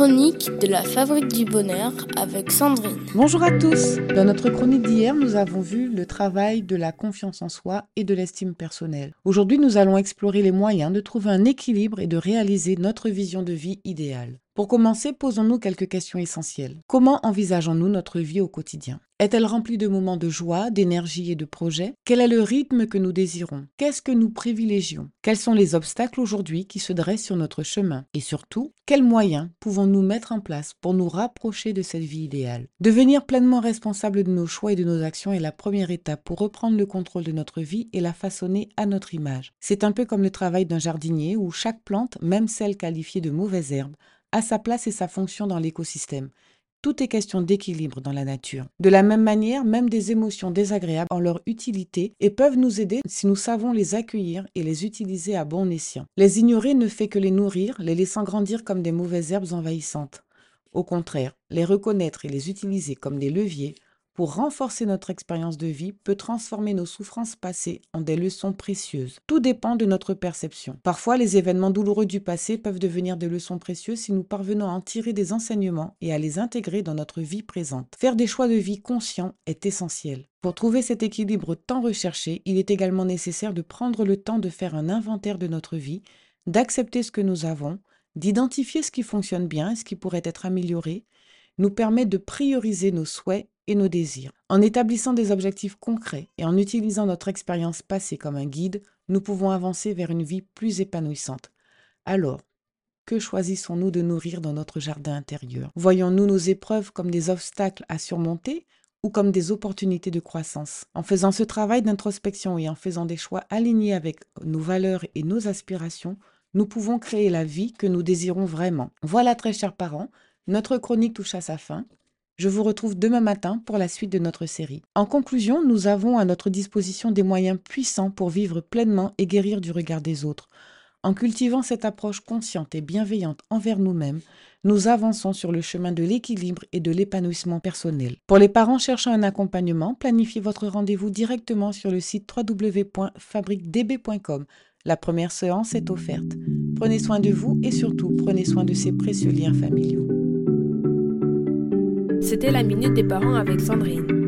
chronique de la Fabrique du Bonheur avec Sandrine. Bonjour à tous. Dans notre chronique d'hier, nous avons vu le travail de la confiance en soi et de l'estime personnelle. Aujourd'hui, nous allons explorer les moyens de trouver un équilibre et de réaliser notre vision de vie idéale. Pour commencer, posons-nous quelques questions essentielles. Comment envisageons-nous notre vie au quotidien? Est-elle remplie de moments de joie, d'énergie et de projets? Quel est le rythme que nous désirons? Qu'est-ce que nous privilégions? Quels sont les obstacles aujourd'hui qui se dressent sur notre chemin? Et surtout, quels moyens pouvons-nous mettre en place pour nous rapprocher de cette vie idéale? Devenir pleinement responsable de nos choix et de nos actions est la première étape pour reprendre le contrôle de notre vie et la façonner à notre image. C'est un peu comme le travail d'un jardinier où chaque plante, même celle qualifiée de mauvaise herbe, a sa place et sa fonction dans l'écosystème. Tout est question d'équilibre dans la nature. De la même manière, même des émotions désagréables ont leur utilité et peuvent nous aider si nous savons les accueillir et les utiliser à bon escient. Les ignorer ne fait que les nourrir, les laissant grandir comme des mauvaises herbes envahissantes. Au contraire, les reconnaître et les utiliser comme des leviers pour renforcer notre expérience de vie peut transformer nos souffrances passées en des leçons précieuses. Tout dépend de notre perception. Parfois, les événements douloureux du passé peuvent devenir des leçons précieuses si nous parvenons à en tirer des enseignements et à les intégrer dans notre vie présente. Faire des choix de vie conscients est essentiel. Pour trouver cet équilibre tant recherché, il est également nécessaire de prendre le temps de faire un inventaire de notre vie, d'accepter ce que nous avons, d'identifier ce qui fonctionne bien et ce qui pourrait être amélioré, nous permet de prioriser nos souhaits nos désirs. En établissant des objectifs concrets et en utilisant notre expérience passée comme un guide, nous pouvons avancer vers une vie plus épanouissante. Alors, que choisissons-nous de nourrir dans notre jardin intérieur? Voyons-nous nos épreuves comme des obstacles à surmonter ou comme des opportunités de croissance? En faisant ce travail d'introspection et en faisant des choix alignés avec nos valeurs et nos aspirations, nous pouvons créer la vie que nous désirons vraiment. Voilà, très chers parents, notre chronique touche à sa fin. Je vous retrouve demain matin pour la suite de notre série. En conclusion, nous avons à notre disposition des moyens puissants pour vivre pleinement et guérir du regard des autres. En cultivant cette approche consciente et bienveillante envers nous-mêmes, nous avançons sur le chemin de l'équilibre et de l'épanouissement personnel. Pour les parents cherchant un accompagnement, planifiez votre rendez-vous directement sur le site www.fabriquedb.com. La première séance est offerte. Prenez soin de vous et surtout prenez soin de ces précieux liens familiaux. C'était la minute des parents avec Sandrine.